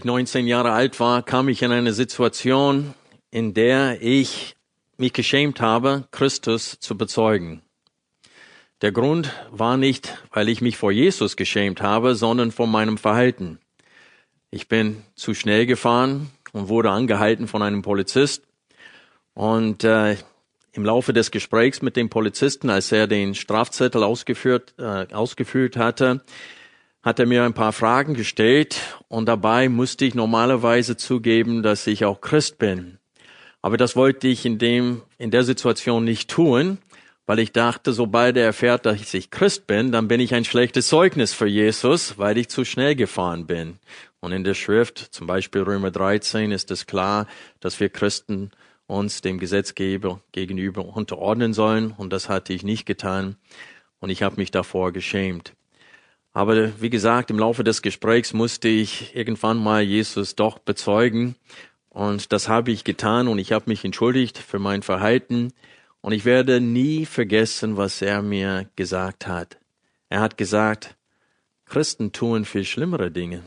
Ich 19 Jahre alt war, kam ich in eine Situation, in der ich mich geschämt habe, Christus zu bezeugen. Der Grund war nicht, weil ich mich vor Jesus geschämt habe, sondern vor meinem Verhalten. Ich bin zu schnell gefahren und wurde angehalten von einem Polizist. Und äh, im Laufe des Gesprächs mit dem Polizisten, als er den Strafzettel ausgeführt, äh, ausgefüllt hatte, hat er mir ein paar Fragen gestellt und dabei musste ich normalerweise zugeben, dass ich auch Christ bin. Aber das wollte ich in dem, in der Situation nicht tun, weil ich dachte, sobald er erfährt, dass ich Christ bin, dann bin ich ein schlechtes Zeugnis für Jesus, weil ich zu schnell gefahren bin. Und in der Schrift, zum Beispiel Römer 13, ist es klar, dass wir Christen uns dem Gesetzgeber gegenüber unterordnen sollen. Und das hatte ich nicht getan. Und ich habe mich davor geschämt. Aber wie gesagt, im Laufe des Gesprächs musste ich irgendwann mal Jesus doch bezeugen. Und das habe ich getan und ich habe mich entschuldigt für mein Verhalten. Und ich werde nie vergessen, was er mir gesagt hat. Er hat gesagt, Christen tun viel schlimmere Dinge.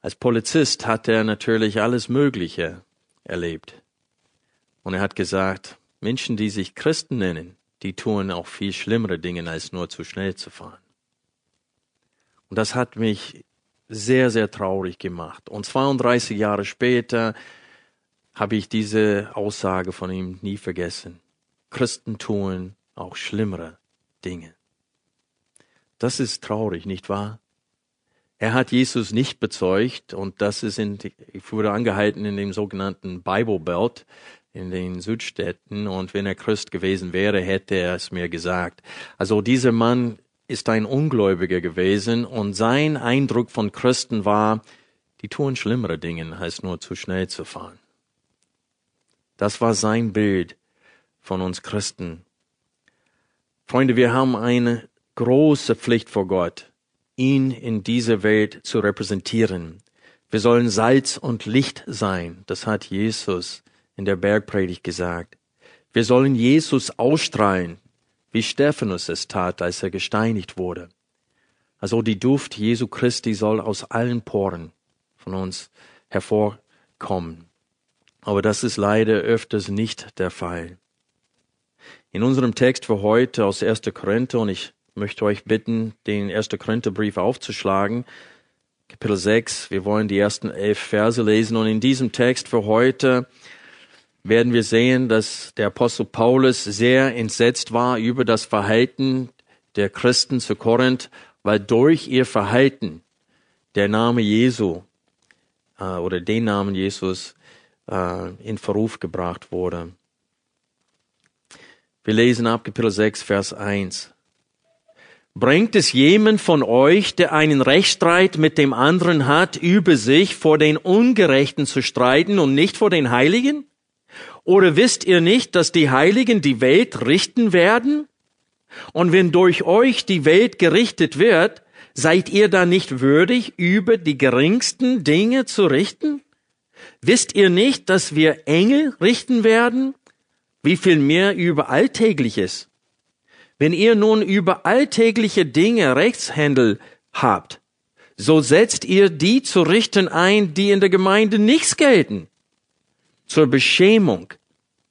Als Polizist hat er natürlich alles Mögliche erlebt. Und er hat gesagt, Menschen, die sich Christen nennen, die tun auch viel schlimmere Dinge, als nur zu schnell zu fahren. Und das hat mich sehr, sehr traurig gemacht. Und 32 Jahre später habe ich diese Aussage von ihm nie vergessen. Christen tun auch schlimmere Dinge. Das ist traurig, nicht wahr? Er hat Jesus nicht bezeugt und das ist in, ich wurde angehalten in dem sogenannten Bible Belt in den Südstädten und wenn er Christ gewesen wäre, hätte er es mir gesagt. Also dieser Mann ist ein Ungläubiger gewesen und sein Eindruck von Christen war, die tun schlimmere Dinge, als nur zu schnell zu fahren. Das war sein Bild von uns Christen. Freunde, wir haben eine große Pflicht vor Gott, ihn in dieser Welt zu repräsentieren. Wir sollen Salz und Licht sein. Das hat Jesus in der Bergpredigt gesagt. Wir sollen Jesus ausstrahlen, wie Stephanus es tat, als er gesteinigt wurde. Also die Duft Jesu Christi soll aus allen Poren von uns hervorkommen. Aber das ist leider öfters nicht der Fall. In unserem Text für heute aus 1. Korinther, und ich möchte euch bitten, den 1. Korintherbrief aufzuschlagen, Kapitel 6, wir wollen die ersten elf Verse lesen, und in diesem Text für heute werden wir sehen, dass der Apostel Paulus sehr entsetzt war über das Verhalten der Christen zu Korinth, weil durch ihr Verhalten der Name Jesu äh, oder den Namen Jesus äh, in Verruf gebracht wurde. Wir lesen ab Kapitel 6, Vers 1. Bringt es jemand von euch, der einen Rechtsstreit mit dem anderen hat, über sich vor den Ungerechten zu streiten und nicht vor den Heiligen? Oder wisst ihr nicht, dass die Heiligen die Welt richten werden? Und wenn durch euch die Welt gerichtet wird, seid ihr dann nicht würdig, über die geringsten Dinge zu richten? Wisst ihr nicht, dass wir Engel richten werden? Wie viel mehr über Alltägliches? Wenn ihr nun über alltägliche Dinge Rechtshändel habt, so setzt ihr die zu richten ein, die in der Gemeinde nichts gelten. Zur Beschämung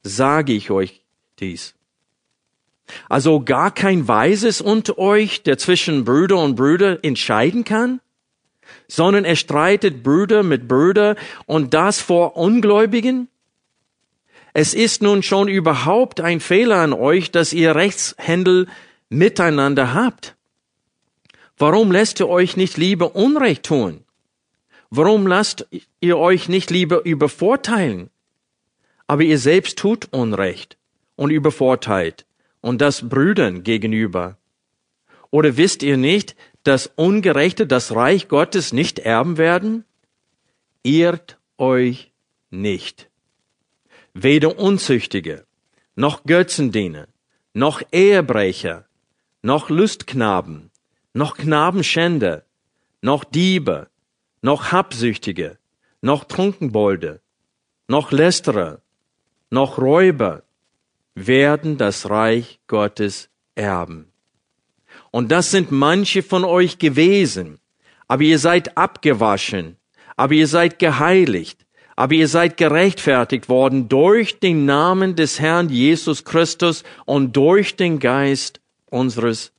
sage ich euch dies. Also gar kein Weises unter euch, der zwischen Brüder und Brüder entscheiden kann? sondern er streitet Brüder mit Brüder und das vor Ungläubigen? Es ist nun schon überhaupt ein Fehler an euch, dass ihr Rechtshändel miteinander habt. Warum lässt ihr euch nicht lieber Unrecht tun? Warum lasst ihr euch nicht lieber übervorteilen? Aber ihr selbst tut Unrecht und übervorteilt und das Brüdern gegenüber. Oder wisst ihr nicht, dass Ungerechte das Reich Gottes nicht erben werden? Irrt euch nicht. Weder Unzüchtige, noch Götzendiener, noch Ehebrecher, noch Lustknaben, noch Knabenschänder, noch Diebe, noch Habsüchtige, noch Trunkenbolde, noch Lästerer, noch Räuber werden das Reich Gottes erben. Und das sind manche von euch gewesen. Aber ihr seid abgewaschen. Aber ihr seid geheiligt. Aber ihr seid gerechtfertigt worden durch den Namen des Herrn Jesus Christus und durch den Geist unseres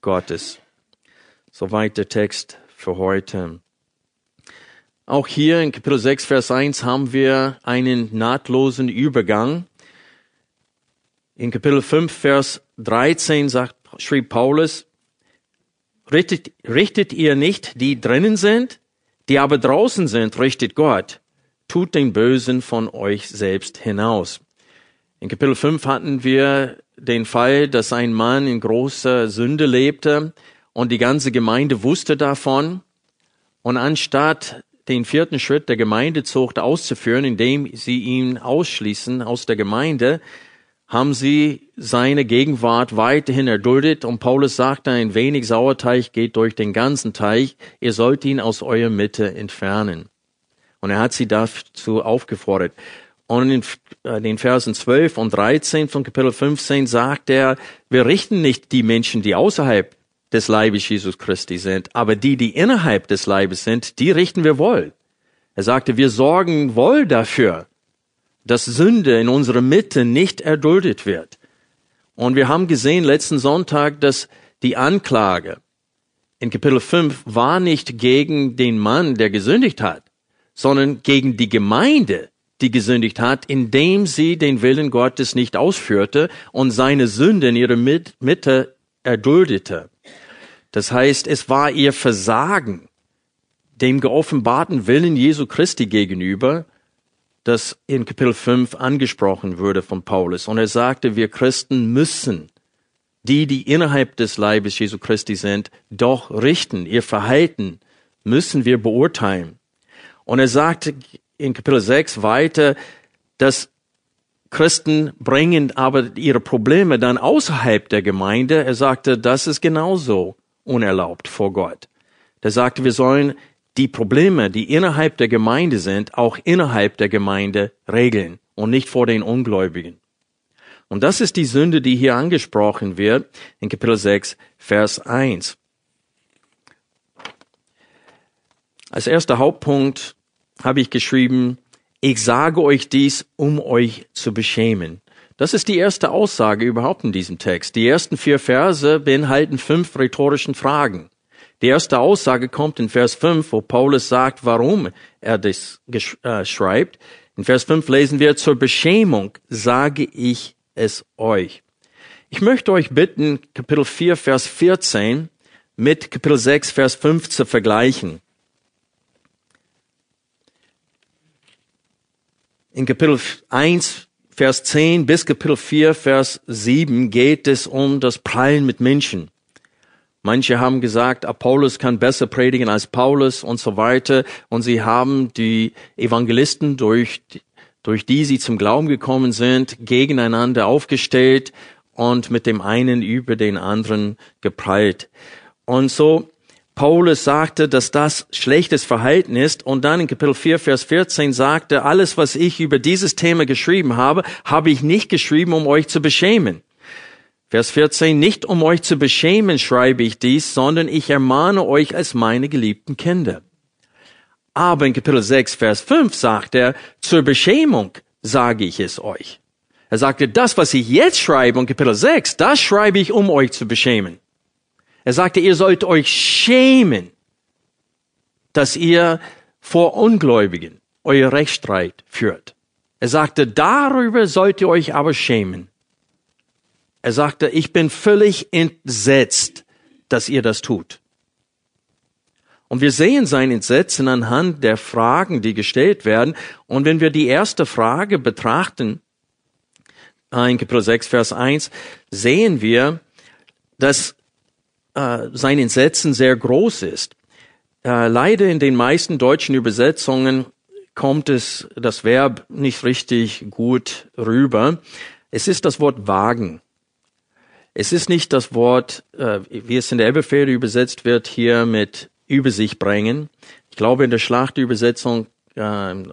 Gottes. Soweit der Text für heute. Auch hier in Kapitel 6, Vers 1 haben wir einen nahtlosen Übergang. In Kapitel 5, Vers 13 sagt, schrieb Paulus, richtet, richtet ihr nicht, die drinnen sind, die aber draußen sind, richtet Gott. Tut den Bösen von euch selbst hinaus. In Kapitel 5 hatten wir den Fall, dass ein Mann in großer Sünde lebte und die ganze Gemeinde wusste davon. Und anstatt den vierten Schritt der Gemeindezucht auszuführen, indem sie ihn ausschließen aus der Gemeinde, haben sie seine Gegenwart weiterhin erduldet und Paulus sagte, ein wenig Sauerteig geht durch den ganzen Teich, ihr sollt ihn aus eurer Mitte entfernen. Und er hat sie dazu aufgefordert. Und in äh, den Versen 12 und 13 von Kapitel 15 sagt er, wir richten nicht die Menschen, die außerhalb des Leibes Jesus Christi sind, aber die, die innerhalb des Leibes sind, die richten wir wohl. Er sagte, wir sorgen wohl dafür, dass Sünde in unserer Mitte nicht erduldet wird. Und wir haben gesehen letzten Sonntag, dass die Anklage in Kapitel 5 war nicht gegen den Mann, der gesündigt hat, sondern gegen die Gemeinde, die gesündigt hat, indem sie den Willen Gottes nicht ausführte und seine Sünde in ihrer Mitte erduldete. Das heißt, es war ihr Versagen dem geoffenbarten Willen Jesu Christi gegenüber, das in Kapitel 5 angesprochen wurde von Paulus. Und er sagte, wir Christen müssen die, die innerhalb des Leibes Jesu Christi sind, doch richten. Ihr Verhalten müssen wir beurteilen. Und er sagte in Kapitel 6 weiter, dass Christen bringen aber ihre Probleme dann außerhalb der Gemeinde. Er sagte, das ist genauso unerlaubt vor Gott. Er sagte, wir sollen die Probleme, die innerhalb der Gemeinde sind, auch innerhalb der Gemeinde regeln und nicht vor den Ungläubigen. Und das ist die Sünde, die hier angesprochen wird in Kapitel 6, Vers 1. Als erster Hauptpunkt habe ich geschrieben, ich sage euch dies, um euch zu beschämen. Das ist die erste Aussage überhaupt in diesem Text. Die ersten vier Verse beinhalten fünf rhetorischen Fragen. Die erste Aussage kommt in Vers 5, wo Paulus sagt, warum er das äh, schreibt. In Vers 5 lesen wir, zur Beschämung sage ich es euch. Ich möchte euch bitten, Kapitel 4, Vers 14 mit Kapitel 6, Vers 5 zu vergleichen. In Kapitel 1, Vers 10 bis Kapitel 4, Vers 7 geht es um das Prallen mit Menschen. Manche haben gesagt, Apollos kann besser predigen als Paulus und so weiter. Und sie haben die Evangelisten, durch, durch die sie zum Glauben gekommen sind, gegeneinander aufgestellt und mit dem einen über den anderen geprallt. Und so Paulus sagte, dass das schlechtes Verhalten ist und dann in Kapitel 4, Vers 14 sagte, alles, was ich über dieses Thema geschrieben habe, habe ich nicht geschrieben, um euch zu beschämen. Vers 14, nicht um euch zu beschämen schreibe ich dies, sondern ich ermahne euch als meine geliebten Kinder. Aber in Kapitel 6, Vers 5 sagt er, zur Beschämung sage ich es euch. Er sagte, das, was ich jetzt schreibe in Kapitel 6, das schreibe ich, um euch zu beschämen. Er sagte, ihr sollt euch schämen. dass ihr vor Ungläubigen euer Rechtsstreit führt. Er sagte, darüber sollt ihr euch aber schämen. Er sagte, ich bin völlig entsetzt, dass ihr das tut. Und wir sehen sein Entsetzen anhand der Fragen, die gestellt werden. Und wenn wir die erste Frage betrachten, in Kapitel 6, Vers 1, sehen wir, dass äh, sein Entsetzen sehr groß ist. Äh, leider in den meisten deutschen Übersetzungen kommt es, das Verb nicht richtig gut rüber. Es ist das Wort wagen. Es ist nicht das Wort, äh, wie es in der Elberfelder übersetzt wird, hier mit über sich bringen. Ich glaube, in der Schlachtübersetzung äh, äh,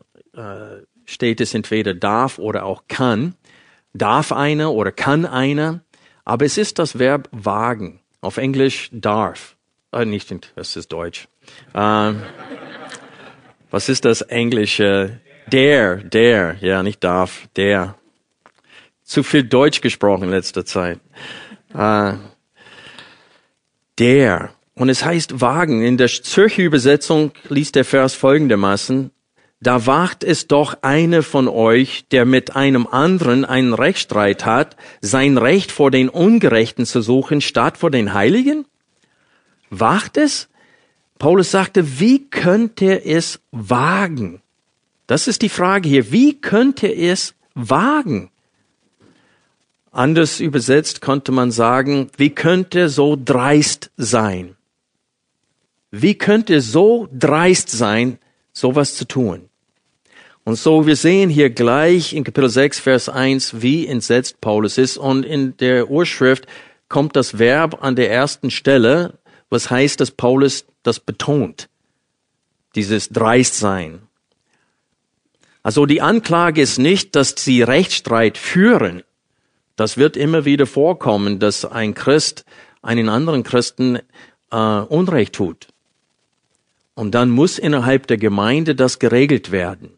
steht es entweder darf oder auch kann. Darf einer oder kann einer. Aber es ist das Verb wagen. Auf Englisch darf. Äh, nicht, das ist Deutsch. Äh, was ist das Englische? Der, der, ja, nicht darf, der. Zu viel Deutsch gesprochen in letzter Zeit. Äh, der. Und es heißt Wagen. In der Zürcher Übersetzung liest der Vers folgendermaßen, da wagt es doch eine von euch, der mit einem anderen einen Rechtsstreit hat, sein Recht vor den Ungerechten zu suchen, statt vor den Heiligen? Wagt es? Paulus sagte, wie könnte es wagen? Das ist die Frage hier. Wie könnte es wagen? Anders übersetzt konnte man sagen, wie könnte so dreist sein? Wie könnte so dreist sein, sowas zu tun? Und so, wir sehen hier gleich in Kapitel 6, Vers 1, wie entsetzt Paulus ist. Und in der Urschrift kommt das Verb an der ersten Stelle, was heißt, dass Paulus das betont. Dieses Dreistsein. Also die Anklage ist nicht, dass sie Rechtsstreit führen. Das wird immer wieder vorkommen, dass ein Christ einen anderen Christen äh, Unrecht tut. Und dann muss innerhalb der Gemeinde das geregelt werden.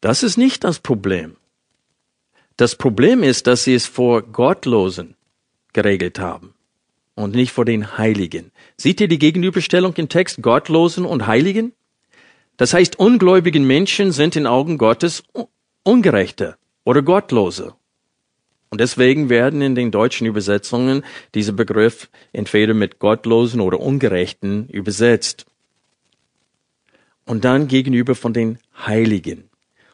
Das ist nicht das Problem. Das Problem ist, dass sie es vor Gottlosen geregelt haben und nicht vor den Heiligen. Seht ihr die Gegenüberstellung im Text Gottlosen und Heiligen? Das heißt, ungläubigen Menschen sind in Augen Gottes Ungerechte oder Gottlose. Und deswegen werden in den deutschen Übersetzungen diese Begriff entweder mit Gottlosen oder Ungerechten übersetzt und dann gegenüber von den Heiligen.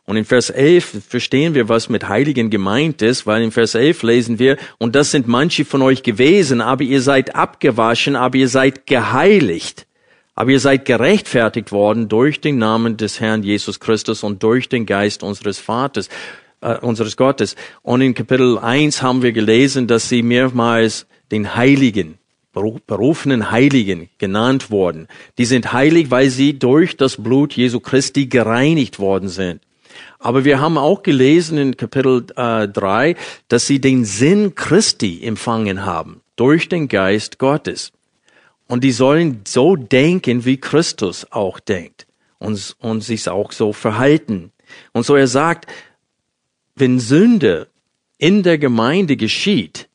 Und in Vers 11 verstehen wir, was mit Heiligen gemeint ist, weil in Vers 11 lesen wir, und das sind manche von euch gewesen, aber ihr seid abgewaschen, aber ihr seid geheiligt, aber ihr seid gerechtfertigt worden durch den Namen des Herrn Jesus Christus und durch den Geist unseres Vaters, äh, unseres Gottes. Und in Kapitel 1 haben wir gelesen, dass sie mehrmals den Heiligen berufenen Heiligen genannt worden. Die sind heilig, weil sie durch das Blut Jesu Christi gereinigt worden sind. Aber wir haben auch gelesen in Kapitel äh, 3, dass sie den Sinn Christi empfangen haben durch den Geist Gottes. Und die sollen so denken, wie Christus auch denkt und, und sich auch so verhalten. Und so er sagt, wenn Sünde in der Gemeinde geschieht,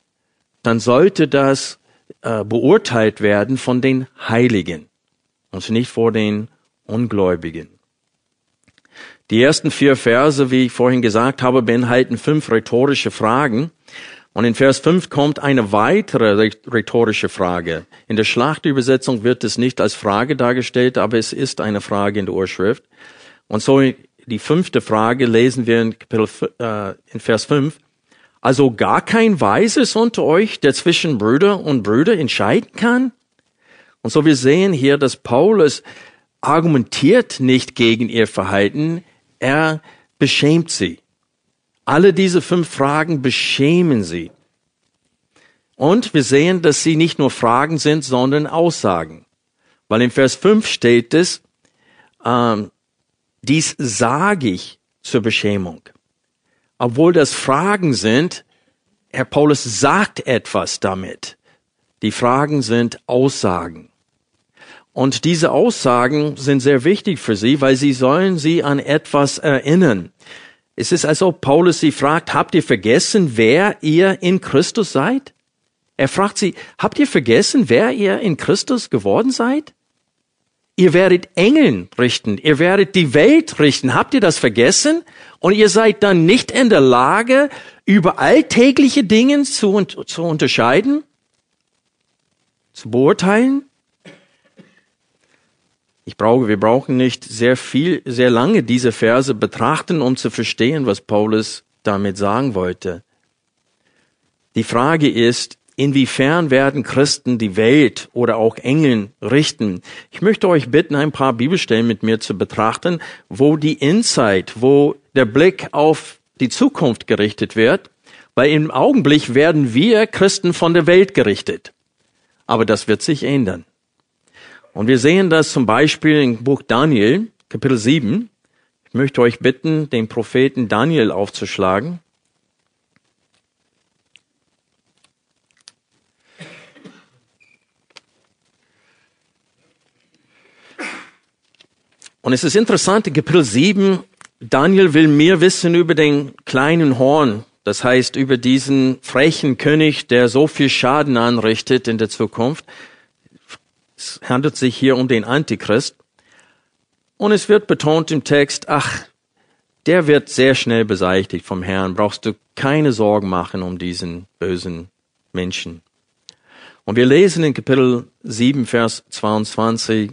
dann sollte das äh, beurteilt werden von den Heiligen und nicht vor den Ungläubigen. Die ersten vier Verse, wie ich vorhin gesagt habe, beinhalten fünf rhetorische Fragen. Und in Vers 5 kommt eine weitere rhetorische Frage. In der Schlachtübersetzung wird es nicht als Frage dargestellt, aber es ist eine Frage in der Urschrift. Und so die fünfte Frage lesen wir in, Kapitel, äh, in Vers 5. Also gar kein Weises unter euch, der zwischen Brüder und Brüder entscheiden kann? Und so wir sehen hier, dass Paulus argumentiert nicht gegen ihr Verhalten, er beschämt sie. Alle diese fünf Fragen beschämen sie. Und wir sehen, dass sie nicht nur Fragen sind, sondern Aussagen. Weil in Vers 5 steht es, ähm, dies sage ich zur Beschämung obwohl das Fragen sind, Herr Paulus sagt etwas damit. Die Fragen sind Aussagen. Und diese Aussagen sind sehr wichtig für sie, weil sie sollen sie an etwas erinnern. Es ist, als ob Paulus sie fragt, habt ihr vergessen, wer ihr in Christus seid? Er fragt sie, habt ihr vergessen, wer ihr in Christus geworden seid? ihr werdet Engeln richten, ihr werdet die Welt richten. Habt ihr das vergessen? Und ihr seid dann nicht in der Lage, über alltägliche Dinge zu, zu unterscheiden, zu beurteilen? Ich brauche, wir brauchen nicht sehr viel, sehr lange diese Verse betrachten, um zu verstehen, was Paulus damit sagen wollte. Die Frage ist, inwiefern werden Christen die Welt oder auch Engeln richten? Ich möchte euch bitten, ein paar Bibelstellen mit mir zu betrachten, wo die Insight, wo der Blick auf die Zukunft gerichtet wird, weil im Augenblick werden wir Christen von der Welt gerichtet. Aber das wird sich ändern. Und wir sehen das zum Beispiel im Buch Daniel, Kapitel 7. Ich möchte euch bitten, den Propheten Daniel aufzuschlagen. Und es ist interessant, in Kapitel 7, Daniel will mehr wissen über den kleinen Horn, das heißt über diesen frechen König, der so viel Schaden anrichtet in der Zukunft. Es handelt sich hier um den Antichrist. Und es wird betont im Text, ach, der wird sehr schnell beseitigt vom Herrn. Brauchst du keine Sorgen machen um diesen bösen Menschen. Und wir lesen in Kapitel 7, Vers 22,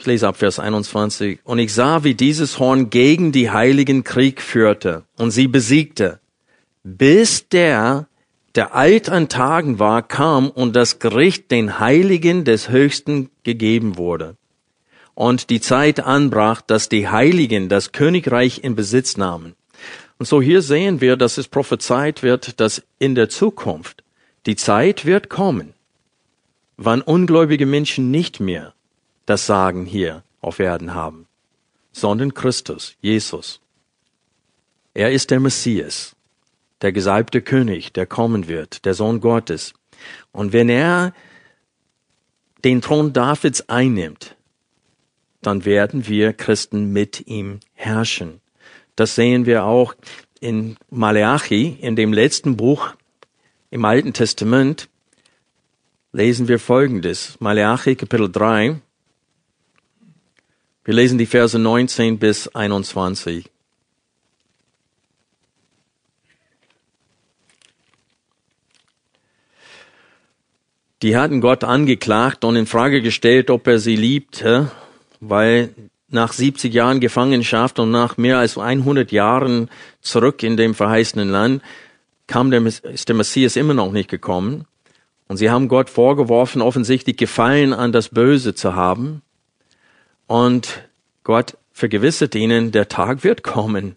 Ich lese ab Vers 21. Und ich sah, wie dieses Horn gegen die Heiligen Krieg führte und sie besiegte, bis der, der alt an Tagen war, kam und das Gericht den Heiligen des Höchsten gegeben wurde. Und die Zeit anbrach, dass die Heiligen das Königreich in Besitz nahmen. Und so hier sehen wir, dass es prophezeit wird, dass in der Zukunft die Zeit wird kommen, wann ungläubige Menschen nicht mehr das Sagen hier auf Erden haben, sondern Christus, Jesus. Er ist der Messias, der gesalbte König, der kommen wird, der Sohn Gottes. Und wenn er den Thron Davids einnimmt, dann werden wir Christen mit ihm herrschen. Das sehen wir auch in Maleachi, in dem letzten Buch im Alten Testament, lesen wir Folgendes. Maleachi Kapitel 3, wir lesen die Verse 19 bis 21. Die hatten Gott angeklagt und in Frage gestellt, ob er sie liebte, weil nach 70 Jahren Gefangenschaft und nach mehr als 100 Jahren zurück in dem verheißenen Land kam der, ist der Messias immer noch nicht gekommen. Und sie haben Gott vorgeworfen, offensichtlich Gefallen an das Böse zu haben. Und Gott vergewissert ihnen, der Tag wird kommen,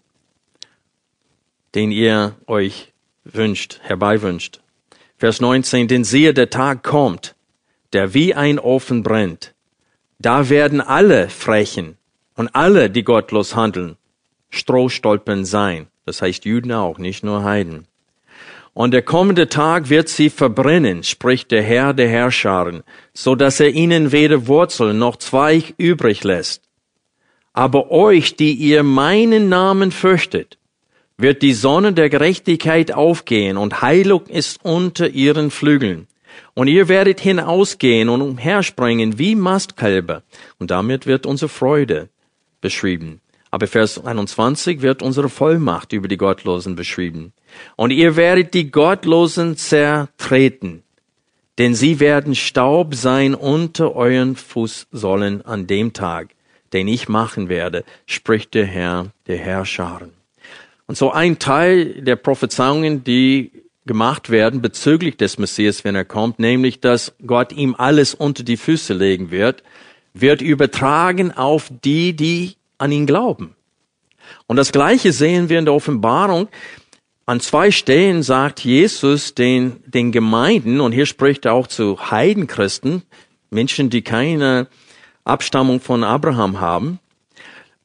den ihr euch wünscht, herbeiwünscht. Vers 19, denn siehe, der Tag kommt, der wie ein Ofen brennt. Da werden alle Frechen und alle, die gottlos handeln, Strohstolpen sein. Das heißt Juden auch, nicht nur Heiden. Und der kommende Tag wird sie verbrennen, spricht der Herr der Herrscharen, so dass er ihnen weder Wurzel noch Zweig übrig lässt. Aber euch, die ihr meinen Namen fürchtet, wird die Sonne der Gerechtigkeit aufgehen und Heilung ist unter ihren Flügeln. Und ihr werdet hinausgehen und umherspringen wie Mastkälber. Und damit wird unsere Freude beschrieben. Aber Vers 21 wird unsere Vollmacht über die Gottlosen beschrieben. Und ihr werdet die Gottlosen zertreten, denn sie werden Staub sein unter euren Fußsohlen an dem Tag, den ich machen werde, spricht der Herr, der Herrscharen. Und so ein Teil der Prophezeiungen, die gemacht werden bezüglich des Messias, wenn er kommt, nämlich, dass Gott ihm alles unter die Füße legen wird, wird übertragen auf die, die an ihn glauben. Und das Gleiche sehen wir in der Offenbarung. An zwei Stellen sagt Jesus den, den Gemeinden, und hier spricht er auch zu Heidenchristen, Menschen, die keine Abstammung von Abraham haben.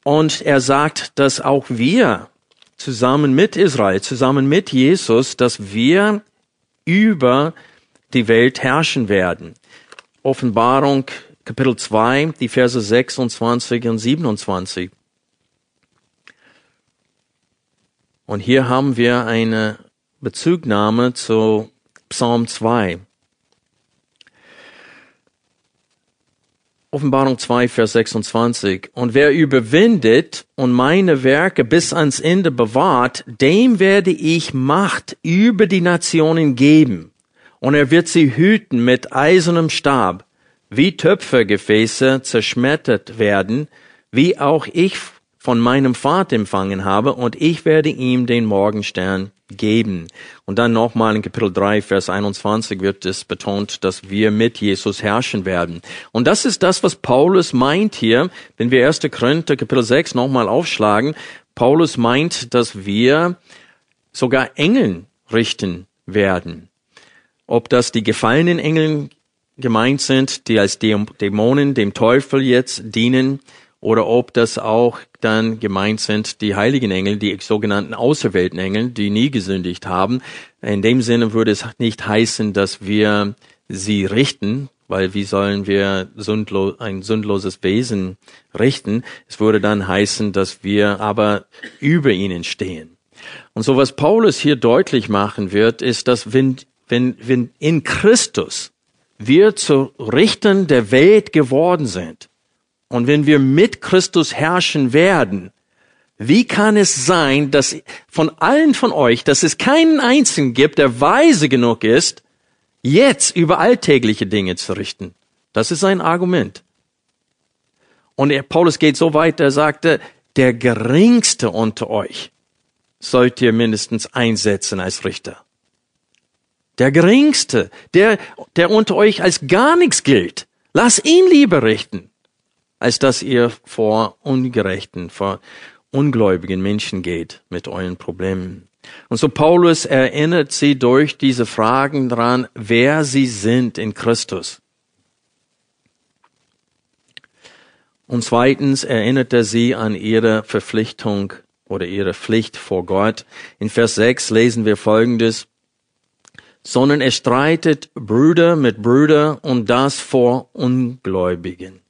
Und er sagt, dass auch wir zusammen mit Israel, zusammen mit Jesus, dass wir über die Welt herrschen werden. Offenbarung Kapitel 2, die Verse 26 und 27. Und hier haben wir eine Bezugnahme zu Psalm 2. Offenbarung 2, Vers 26. Und wer überwindet und meine Werke bis ans Ende bewahrt, dem werde ich Macht über die Nationen geben. Und er wird sie hüten mit eisernem Stab, wie Töpfergefäße zerschmettert werden, wie auch ich von meinem Vater empfangen habe, und ich werde ihm den Morgenstern geben. Und dann nochmal in Kapitel 3, Vers 21 wird es betont, dass wir mit Jesus herrschen werden. Und das ist das, was Paulus meint hier, wenn wir 1. Korinther Kapitel 6 nochmal aufschlagen. Paulus meint, dass wir sogar Engeln richten werden. Ob das die gefallenen Engeln gemeint sind, die als Dämonen dem Teufel jetzt dienen, oder ob das auch dann gemeint sind die heiligen Engel, die sogenannten auserwählten die nie gesündigt haben. In dem Sinne würde es nicht heißen, dass wir sie richten, weil wie sollen wir ein sündloses Wesen richten? Es würde dann heißen, dass wir aber über ihnen stehen. Und so was Paulus hier deutlich machen wird, ist, dass wenn, wenn, wenn in Christus wir zu Richtern der Welt geworden sind, und wenn wir mit Christus herrschen werden, wie kann es sein, dass von allen von euch, dass es keinen einzigen gibt, der weise genug ist, jetzt über alltägliche Dinge zu richten? Das ist sein Argument. Und Paulus geht so weit, er sagte, der geringste unter euch sollt ihr mindestens einsetzen als Richter. Der geringste, der, der unter euch als gar nichts gilt, lass ihn lieber richten als dass ihr vor ungerechten, vor ungläubigen Menschen geht mit euren Problemen. Und so Paulus erinnert sie durch diese Fragen daran, wer sie sind in Christus. Und zweitens erinnert er sie an ihre Verpflichtung oder ihre Pflicht vor Gott. In Vers 6 lesen wir Folgendes. Sondern er streitet Brüder mit Brüder und das vor Ungläubigen.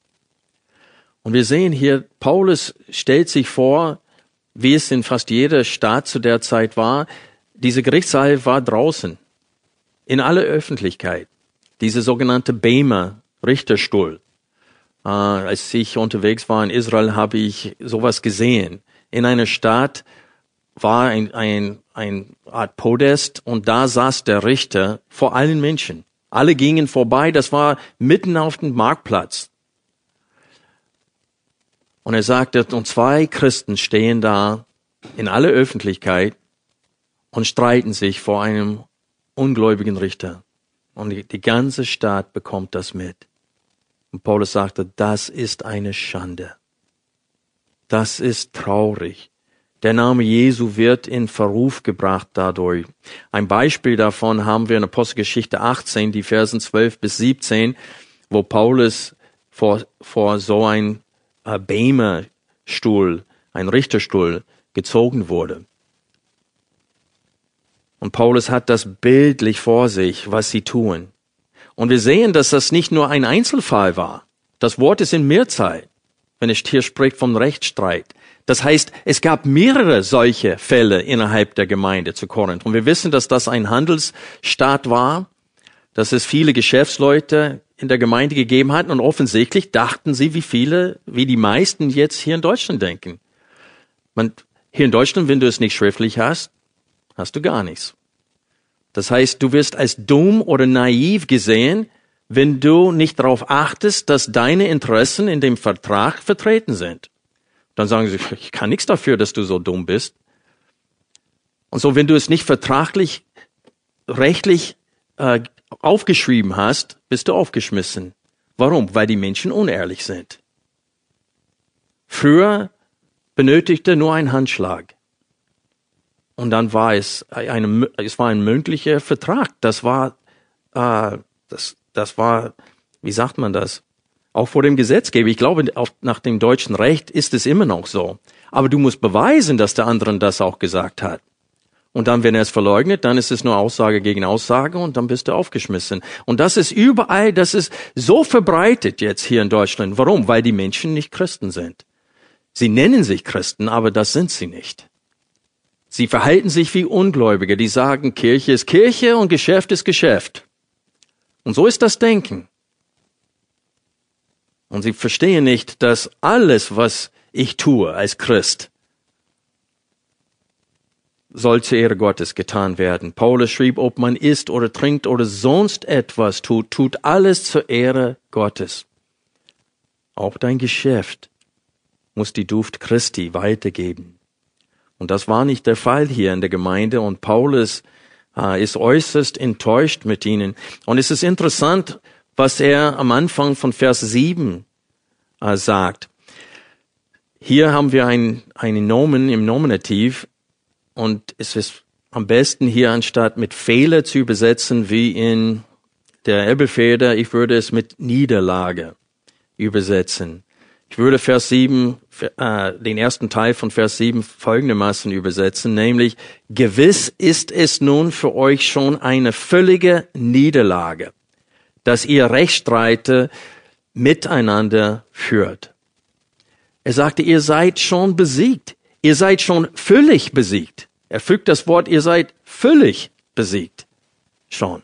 Und wir sehen hier, Paulus stellt sich vor, wie es in fast jeder Stadt zu der Zeit war, diese Gerichtssaal war draußen, in aller Öffentlichkeit. Diese sogenannte Bema, Richterstuhl. Äh, als ich unterwegs war in Israel, habe ich sowas gesehen. In einer Stadt war ein, ein, ein Art Podest und da saß der Richter vor allen Menschen. Alle gingen vorbei, das war mitten auf dem Marktplatz. Und er sagte, und zwei Christen stehen da in aller Öffentlichkeit und streiten sich vor einem ungläubigen Richter. Und die, ganze Stadt bekommt das mit. Und Paulus sagte, das ist eine Schande. Das ist traurig. Der Name Jesu wird in Verruf gebracht dadurch. Ein Beispiel davon haben wir in Apostelgeschichte 18, die Versen 12 bis 17, wo Paulus vor, vor so ein Bema-Stuhl, ein Richterstuhl, gezogen wurde. Und Paulus hat das bildlich vor sich, was sie tun. Und wir sehen, dass das nicht nur ein Einzelfall war. Das Wort ist in Mehrzahl, wenn es hier spricht vom Rechtsstreit. Das heißt, es gab mehrere solche Fälle innerhalb der Gemeinde zu Korinth. Und wir wissen, dass das ein Handelsstaat war, dass es viele Geschäftsleute in der Gemeinde gegeben hatten und offensichtlich dachten sie, wie viele, wie die meisten jetzt hier in Deutschland denken. Man, hier in Deutschland, wenn du es nicht schriftlich hast, hast du gar nichts. Das heißt, du wirst als dumm oder naiv gesehen, wenn du nicht darauf achtest, dass deine Interessen in dem Vertrag vertreten sind. Dann sagen sie, ich kann nichts dafür, dass du so dumm bist. Und so, wenn du es nicht vertraglich, rechtlich äh, aufgeschrieben hast, bist du aufgeschmissen. Warum? Weil die Menschen unehrlich sind. Früher benötigte nur ein Handschlag. Und dann war es, eine, es war ein mündlicher Vertrag. Das war, äh, das, das war, wie sagt man das? Auch vor dem Gesetzgeber. Ich glaube, auch nach dem deutschen Recht ist es immer noch so. Aber du musst beweisen, dass der andere das auch gesagt hat. Und dann, wenn er es verleugnet, dann ist es nur Aussage gegen Aussage und dann bist du aufgeschmissen. Und das ist überall, das ist so verbreitet jetzt hier in Deutschland. Warum? Weil die Menschen nicht Christen sind. Sie nennen sich Christen, aber das sind sie nicht. Sie verhalten sich wie Ungläubige, die sagen, Kirche ist Kirche und Geschäft ist Geschäft. Und so ist das Denken. Und sie verstehen nicht, dass alles, was ich tue als Christ, soll zur Ehre Gottes getan werden. Paulus schrieb, ob man isst oder trinkt oder sonst etwas tut, tut alles zur Ehre Gottes. Auch dein Geschäft muss die Duft Christi weitergeben. Und das war nicht der Fall hier in der Gemeinde und Paulus äh, ist äußerst enttäuscht mit ihnen. Und es ist interessant, was er am Anfang von Vers 7 äh, sagt. Hier haben wir ein, einen Nomen im Nominativ und es ist am besten hier anstatt mit Fehler zu übersetzen wie in der Elbefeder, ich würde es mit Niederlage übersetzen. Ich würde Vers 7, äh, den ersten Teil von Vers 7 folgendermaßen übersetzen, nämlich, gewiss ist es nun für euch schon eine völlige Niederlage, dass ihr Rechtsstreite miteinander führt. Er sagte, ihr seid schon besiegt. Ihr seid schon völlig besiegt. Er fügt das Wort, ihr seid völlig besiegt. Schon.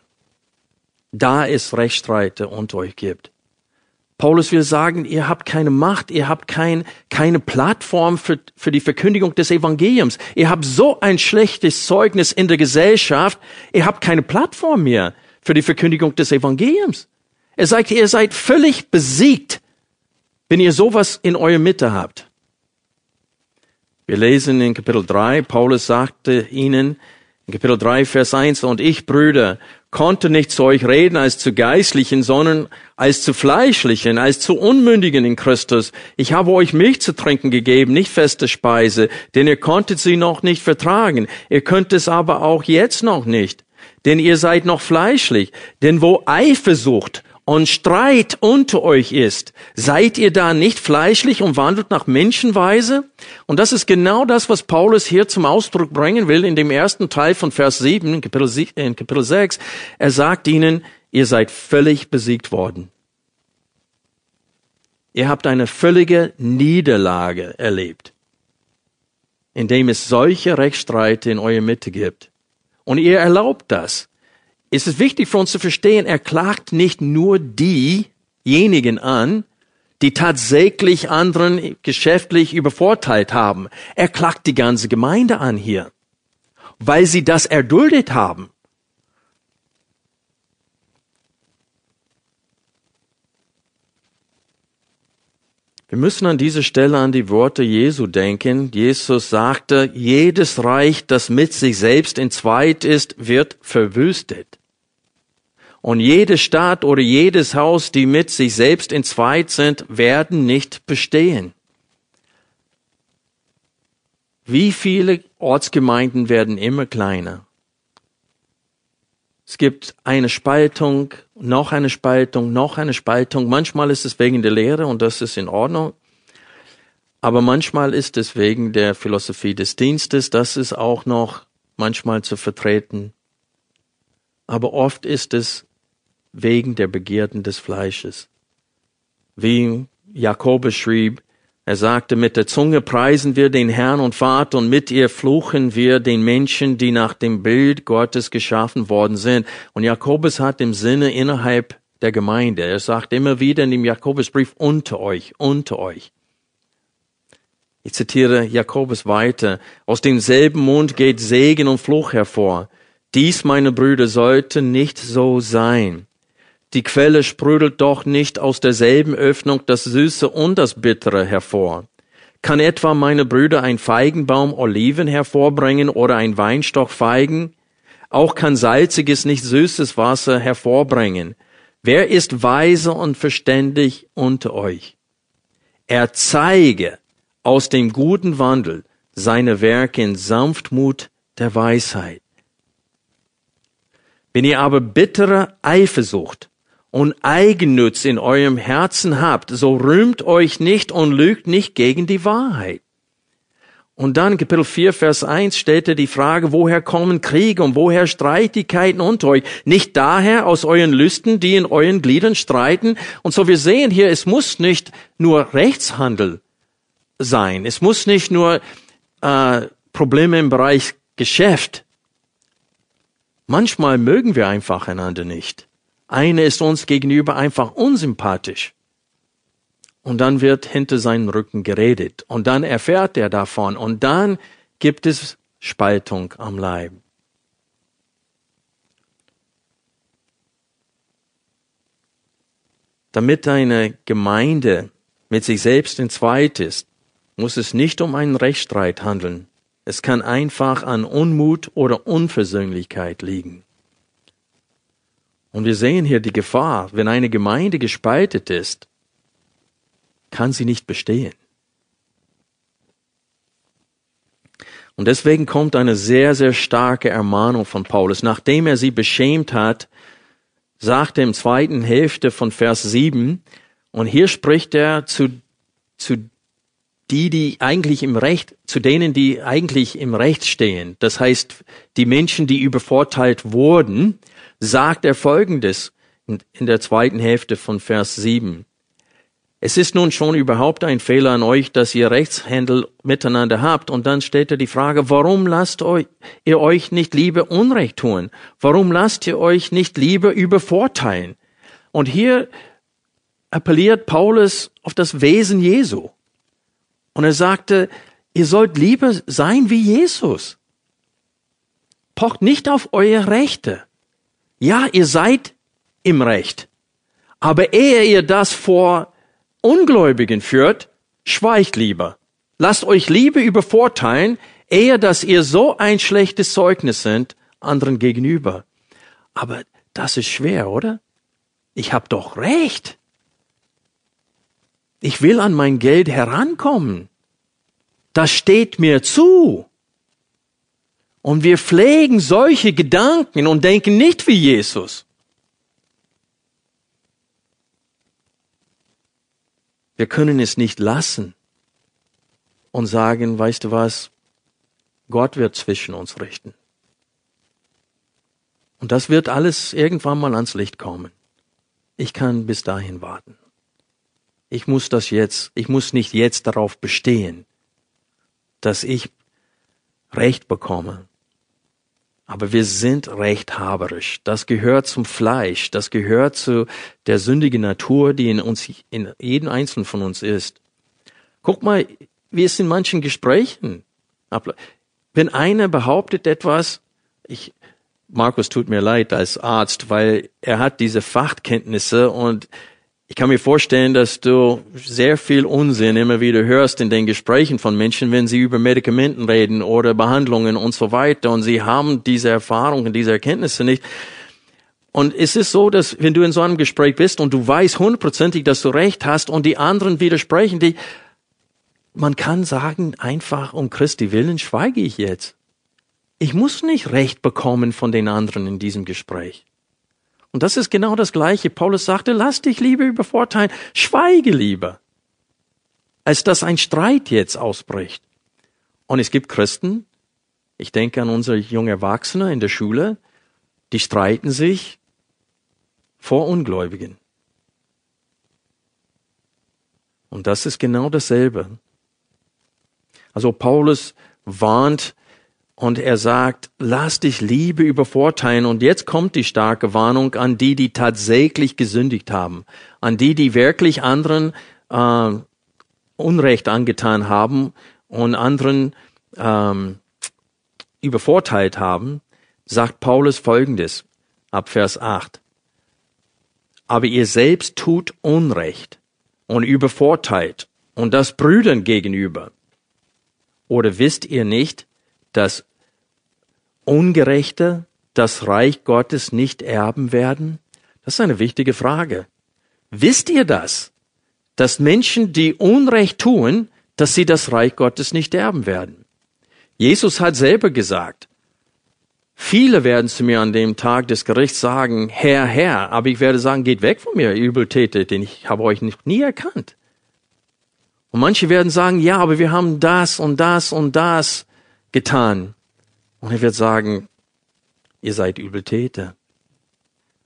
Da es Rechtsstreite unter euch gibt. Paulus will sagen, ihr habt keine Macht, ihr habt kein, keine Plattform für, für die Verkündigung des Evangeliums. Ihr habt so ein schlechtes Zeugnis in der Gesellschaft, ihr habt keine Plattform mehr für die Verkündigung des Evangeliums. Er sagt, ihr seid völlig besiegt, wenn ihr sowas in eurer Mitte habt. Wir lesen in Kapitel 3, Paulus sagte ihnen, in Kapitel 3, Vers 1, und ich, Brüder, konnte nicht zu euch reden als zu Geistlichen, sondern als zu Fleischlichen, als zu Unmündigen in Christus. Ich habe euch Milch zu trinken gegeben, nicht feste Speise, denn ihr konntet sie noch nicht vertragen. Ihr könnt es aber auch jetzt noch nicht, denn ihr seid noch fleischlich. Denn wo Eifersucht und Streit unter euch ist, seid ihr da nicht fleischlich und wandelt nach Menschenweise? Und das ist genau das, was Paulus hier zum Ausdruck bringen will in dem ersten Teil von Vers 7, in Kapitel, in Kapitel 6. Er sagt ihnen, ihr seid völlig besiegt worden. Ihr habt eine völlige Niederlage erlebt, indem es solche Rechtsstreite in eurer Mitte gibt. Und ihr erlaubt das ist es wichtig für uns zu verstehen, er klagt nicht nur diejenigen an, die tatsächlich anderen geschäftlich übervorteilt haben. Er klagt die ganze Gemeinde an hier, weil sie das erduldet haben. Wir müssen an dieser Stelle an die Worte Jesu denken. Jesus sagte, jedes Reich, das mit sich selbst entzweit ist, wird verwüstet. Und jede Stadt oder jedes Haus, die mit sich selbst entzweit sind, werden nicht bestehen. Wie viele Ortsgemeinden werden immer kleiner? Es gibt eine Spaltung, noch eine Spaltung, noch eine Spaltung. Manchmal ist es wegen der Lehre und das ist in Ordnung. Aber manchmal ist es wegen der Philosophie des Dienstes. Das ist auch noch manchmal zu vertreten. Aber oft ist es wegen der Begierden des Fleisches. Wie Jakobus schrieb, er sagte, mit der Zunge preisen wir den Herrn und Vater und mit ihr fluchen wir den Menschen, die nach dem Bild Gottes geschaffen worden sind. Und Jakobus hat im Sinne innerhalb der Gemeinde. Er sagt immer wieder in dem Jakobusbrief unter euch, unter euch. Ich zitiere Jakobus weiter. Aus demselben Mund geht Segen und Fluch hervor. Dies, meine Brüder, sollte nicht so sein. Die Quelle sprudelt doch nicht aus derselben Öffnung das Süße und das Bittere hervor. Kann etwa meine Brüder ein Feigenbaum Oliven hervorbringen oder ein Weinstock Feigen? Auch kann salziges, nicht süßes Wasser hervorbringen. Wer ist weise und verständig unter euch? Er zeige aus dem guten Wandel seine Werke in Sanftmut der Weisheit. Wenn ihr aber bittere Eifersucht und Eigennutz in eurem Herzen habt, so rühmt euch nicht und lügt nicht gegen die Wahrheit. Und dann Kapitel 4, Vers 1 stellt er die Frage, woher kommen Kriege und woher Streitigkeiten unter euch? Nicht daher aus euren Lüsten, die in euren Gliedern streiten. Und so wir sehen hier, es muss nicht nur Rechtshandel sein. Es muss nicht nur äh, Probleme im Bereich Geschäft. Manchmal mögen wir einfach einander nicht. Eine ist uns gegenüber einfach unsympathisch. Und dann wird hinter seinem Rücken geredet. Und dann erfährt er davon. Und dann gibt es Spaltung am Leib. Damit eine Gemeinde mit sich selbst in Zweit ist, muss es nicht um einen Rechtsstreit handeln. Es kann einfach an Unmut oder Unversöhnlichkeit liegen. Und wir sehen hier die Gefahr, wenn eine Gemeinde gespaltet ist, kann sie nicht bestehen. Und deswegen kommt eine sehr, sehr starke Ermahnung von Paulus. Nachdem er sie beschämt hat, sagt er im zweiten Hälfte von Vers 7, und hier spricht er zu, zu die, die eigentlich im Recht, zu denen, die eigentlich im Recht stehen. Das heißt, die Menschen, die übervorteilt wurden, sagt er Folgendes in der zweiten Hälfte von Vers 7. Es ist nun schon überhaupt ein Fehler an euch, dass ihr Rechtshändel miteinander habt. Und dann stellt er die Frage, warum lasst ihr euch nicht lieber Unrecht tun? Warum lasst ihr euch nicht lieber übervorteilen? Und hier appelliert Paulus auf das Wesen Jesu. Und er sagte, ihr sollt lieber sein wie Jesus. Pocht nicht auf eure Rechte. Ja, ihr seid im Recht. Aber ehe ihr das vor Ungläubigen führt, schweigt lieber. Lasst euch lieber übervorteilen, ehe dass ihr so ein schlechtes Zeugnis sind anderen gegenüber. Aber das ist schwer, oder? Ich hab doch recht. Ich will an mein Geld herankommen. Das steht mir zu. Und wir pflegen solche Gedanken und denken nicht wie Jesus. Wir können es nicht lassen und sagen, weißt du was, Gott wird zwischen uns richten. Und das wird alles irgendwann mal ans Licht kommen. Ich kann bis dahin warten. Ich muss das jetzt, ich muss nicht jetzt darauf bestehen, dass ich Recht bekomme, aber wir sind rechthaberisch. Das gehört zum Fleisch. Das gehört zu der sündigen Natur, die in uns, in jedem Einzelnen von uns ist. Guck mal, wie es in manchen Gesprächen Wenn einer behauptet etwas, ich, Markus tut mir leid als Arzt, weil er hat diese Fachkenntnisse und ich kann mir vorstellen, dass du sehr viel Unsinn immer wieder hörst in den Gesprächen von Menschen, wenn sie über Medikamenten reden oder Behandlungen und so weiter und sie haben diese Erfahrungen, diese Erkenntnisse nicht. Und es ist so, dass wenn du in so einem Gespräch bist und du weißt hundertprozentig, dass du recht hast und die anderen widersprechen die, man kann sagen, einfach um Christi willen schweige ich jetzt. Ich muss nicht recht bekommen von den anderen in diesem Gespräch. Und das ist genau das Gleiche. Paulus sagte, lass dich lieber übervorteilen, schweige lieber, als dass ein Streit jetzt ausbricht. Und es gibt Christen, ich denke an unsere junge Erwachsene in der Schule, die streiten sich vor Ungläubigen. Und das ist genau dasselbe. Also Paulus warnt und er sagt, lass dich Liebe übervorteilen. Und jetzt kommt die starke Warnung an die, die tatsächlich gesündigt haben, an die, die wirklich anderen äh, Unrecht angetan haben und anderen ähm, übervorteilt haben, sagt Paulus Folgendes ab Vers 8. Aber ihr selbst tut Unrecht und übervorteilt und das Brüdern gegenüber. Oder wisst ihr nicht, dass Ungerechte das Reich Gottes nicht erben werden? Das ist eine wichtige Frage. Wisst ihr das? Dass Menschen, die Unrecht tun, dass sie das Reich Gottes nicht erben werden. Jesus hat selber gesagt, viele werden zu mir an dem Tag des Gerichts sagen, Herr, Herr, aber ich werde sagen, geht weg von mir, ihr Übeltäter, denn ich habe euch nicht, nie erkannt. Und manche werden sagen, ja, aber wir haben das und das und das getan. Und er wird sagen, ihr seid Übeltäter.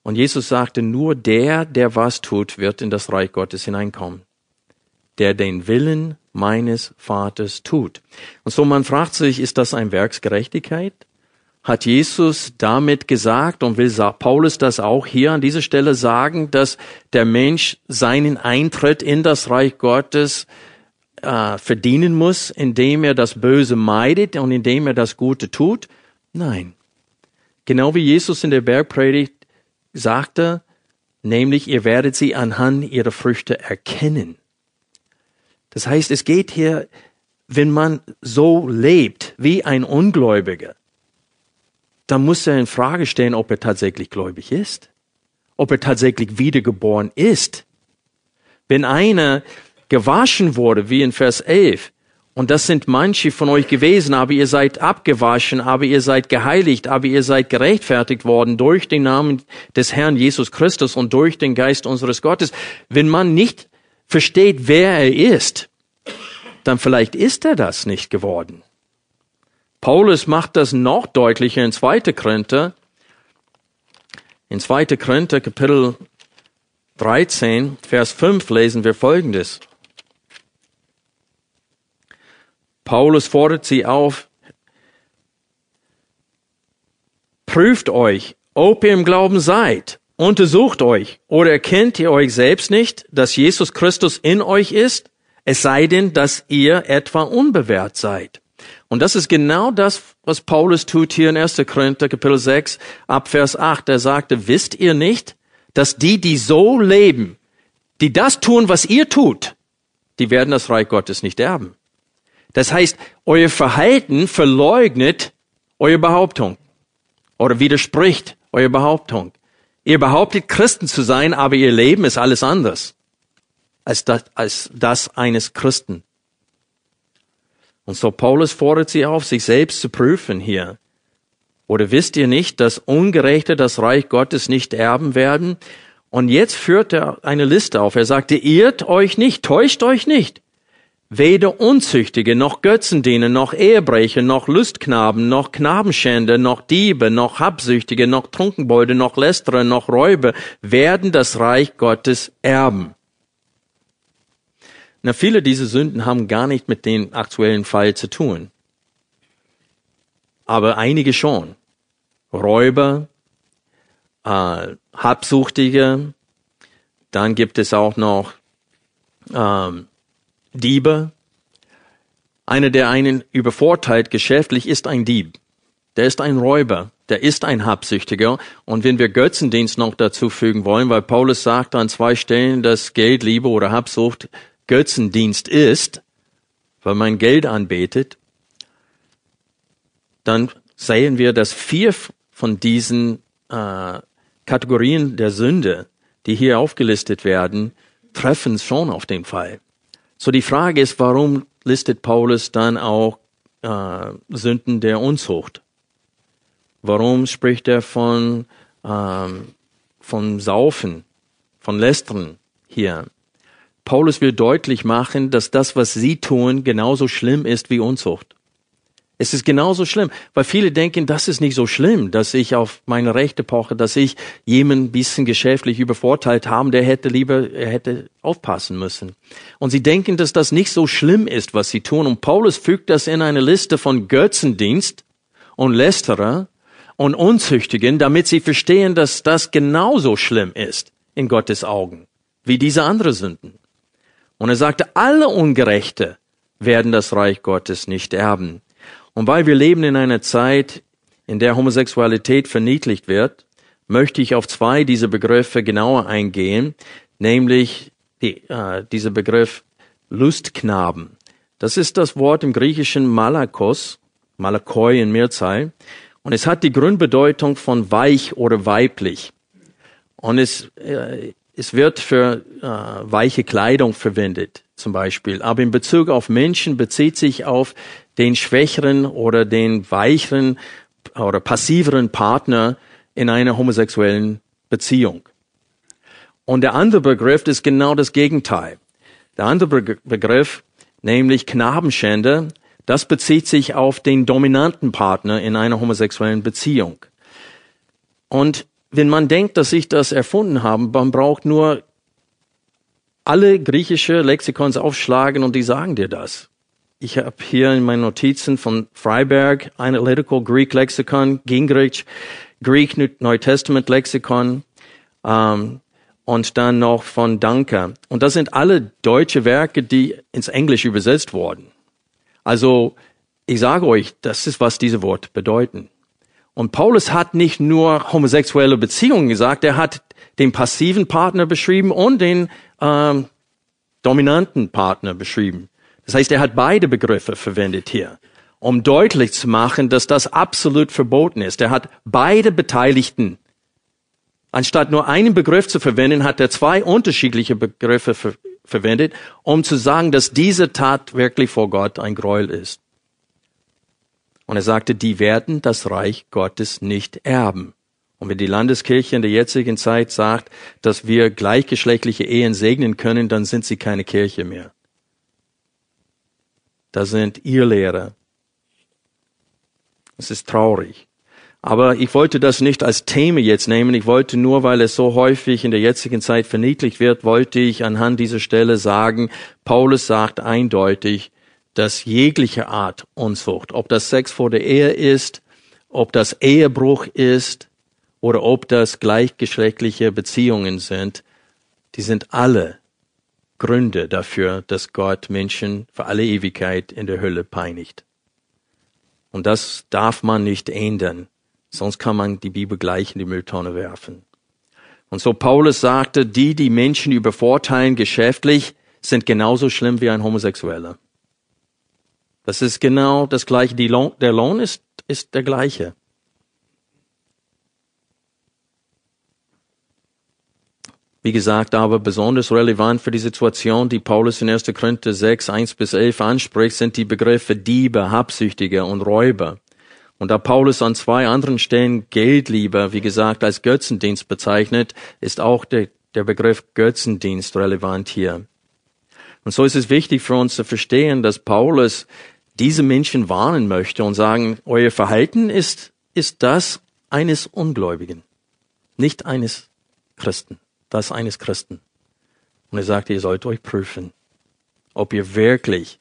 Und Jesus sagte, nur der, der was tut, wird in das Reich Gottes hineinkommen. der den Willen meines Vaters tut. Und so man fragt sich, ist das ein Werksgerechtigkeit? Hat Jesus damit gesagt und will Paulus das auch hier an dieser Stelle sagen, dass der Mensch seinen Eintritt in das Reich Gottes äh, verdienen muss, indem er das Böse meidet und indem er das Gute tut? Nein. Genau wie Jesus in der Bergpredigt sagte, nämlich ihr werdet sie anhand ihrer Früchte erkennen. Das heißt, es geht hier, wenn man so lebt wie ein Ungläubiger, dann muss er in Frage stellen, ob er tatsächlich gläubig ist, ob er tatsächlich wiedergeboren ist. Wenn einer gewaschen wurde, wie in Vers 11, und das sind manche von euch gewesen, aber ihr seid abgewaschen, aber ihr seid geheiligt, aber ihr seid gerechtfertigt worden durch den Namen des Herrn Jesus Christus und durch den Geist unseres Gottes. Wenn man nicht versteht, wer er ist, dann vielleicht ist er das nicht geworden. Paulus macht das noch deutlicher in 2. Korinther. In 2. Korinther Kapitel 13, Vers 5 lesen wir Folgendes. Paulus fordert sie auf, prüft euch, ob ihr im Glauben seid, untersucht euch, oder erkennt ihr euch selbst nicht, dass Jesus Christus in euch ist, es sei denn, dass ihr etwa unbewährt seid. Und das ist genau das, was Paulus tut hier in 1. Korinther Kapitel 6 ab Vers 8. Er sagte, wisst ihr nicht, dass die, die so leben, die das tun, was ihr tut, die werden das Reich Gottes nicht erben. Das heißt, euer Verhalten verleugnet eure Behauptung oder widerspricht eure Behauptung. Ihr behauptet, Christen zu sein, aber ihr Leben ist alles anders als das, als das eines Christen. Und so Paulus fordert sie auf, sich selbst zu prüfen hier. Oder wisst ihr nicht, dass Ungerechte das Reich Gottes nicht erben werden? Und jetzt führt er eine Liste auf. Er sagte, irrt euch nicht, täuscht euch nicht. Weder Unzüchtige, noch Götzendiener, noch Ehebrecher, noch Lustknaben, noch Knabenschänder, noch Diebe, noch Habsüchtige, noch Trunkenbolde, noch Lästerer, noch Räuber werden das Reich Gottes erben. Na, viele dieser Sünden haben gar nicht mit dem aktuellen Fall zu tun. Aber einige schon. Räuber, äh, Habsuchtige, dann gibt es auch noch ähm, Diebe. Einer, der einen übervorteilt geschäftlich, ist ein Dieb. Der ist ein Räuber. Der ist ein Habsüchtiger. Und wenn wir Götzendienst noch dazu fügen wollen, weil Paulus sagt an zwei Stellen, dass Geldliebe oder Habsucht Götzendienst ist, weil man Geld anbetet, dann sehen wir, dass vier von diesen äh, Kategorien der Sünde, die hier aufgelistet werden, treffen schon auf den Fall. So die Frage ist, warum listet Paulus dann auch äh, Sünden der Unzucht? Warum spricht er von, ähm, von Saufen, von Lästern hier? Paulus will deutlich machen, dass das, was sie tun, genauso schlimm ist wie Unzucht. Es ist genauso schlimm, weil viele denken, das ist nicht so schlimm, dass ich auf meine Rechte poche, dass ich jemanden bisschen geschäftlich übervorteilt haben, der hätte lieber, er hätte aufpassen müssen. Und sie denken, dass das nicht so schlimm ist, was sie tun. Und Paulus fügt das in eine Liste von Götzendienst und Lästerer und Unzüchtigen, damit sie verstehen, dass das genauso schlimm ist in Gottes Augen wie diese andere Sünden. Und er sagte, alle Ungerechte werden das Reich Gottes nicht erben. Und weil wir leben in einer Zeit, in der Homosexualität verniedlicht wird, möchte ich auf zwei dieser Begriffe genauer eingehen, nämlich die, äh, dieser Begriff Lustknaben. Das ist das Wort im Griechischen Malakos, Malakoi in Mehrzahl, und es hat die Grundbedeutung von weich oder weiblich. Und es, äh, es wird für äh, weiche Kleidung verwendet, zum Beispiel. Aber in Bezug auf Menschen bezieht sich auf den schwächeren oder den weicheren oder passiveren Partner in einer homosexuellen Beziehung. Und der andere Begriff ist genau das Gegenteil. Der andere Begriff, nämlich Knabenschänder, das bezieht sich auf den dominanten Partner in einer homosexuellen Beziehung. Und wenn man denkt, dass ich das erfunden habe, man braucht nur alle griechische Lexikons aufschlagen und die sagen dir das. Ich habe hier in meinen Notizen von Freiberg Analytical Greek Lexicon, Gingrich Greek New Testament Lexikon ähm, und dann noch von Danker. Und das sind alle deutsche Werke, die ins Englisch übersetzt wurden. Also ich sage euch, das ist, was diese Worte bedeuten. Und Paulus hat nicht nur homosexuelle Beziehungen gesagt, er hat den passiven Partner beschrieben und den ähm, dominanten Partner beschrieben. Das heißt, er hat beide Begriffe verwendet hier, um deutlich zu machen, dass das absolut verboten ist. Er hat beide Beteiligten. Anstatt nur einen Begriff zu verwenden, hat er zwei unterschiedliche Begriffe ver verwendet, um zu sagen, dass diese Tat wirklich vor Gott ein Gräuel ist. Und er sagte, die werden das Reich Gottes nicht erben. Und wenn die Landeskirche in der jetzigen Zeit sagt, dass wir gleichgeschlechtliche Ehen segnen können, dann sind sie keine Kirche mehr. Da sind ihr Lehrer. Es ist traurig. Aber ich wollte das nicht als Thema jetzt nehmen. Ich wollte nur, weil es so häufig in der jetzigen Zeit verniedlicht wird, wollte ich anhand dieser Stelle sagen, Paulus sagt eindeutig, dass jegliche Art Unzucht, ob das Sex vor der Ehe ist, ob das Ehebruch ist oder ob das gleichgeschlechtliche Beziehungen sind, die sind alle Gründe dafür, dass Gott Menschen für alle Ewigkeit in der Hölle peinigt. Und das darf man nicht ändern, sonst kann man die Bibel gleich in die Mülltonne werfen. Und so Paulus sagte, die, die Menschen übervorteilen geschäftlich, sind genauso schlimm wie ein Homosexueller. Das ist genau das gleiche. Lohn, der Lohn ist, ist der gleiche. Wie gesagt, aber besonders relevant für die Situation, die Paulus in 1. Korinther 6, 1 bis 11 anspricht, sind die Begriffe Diebe, Habsüchtige und Räuber. Und da Paulus an zwei anderen Stellen Geldlieber, wie gesagt, als Götzendienst bezeichnet, ist auch der, der Begriff Götzendienst relevant hier. Und so ist es wichtig für uns zu verstehen, dass Paulus diese Menschen warnen möchte und sagen, euer Verhalten ist, ist das eines Ungläubigen, nicht eines Christen das eines Christen. Und er sagte, ihr sollt euch prüfen, ob ihr wirklich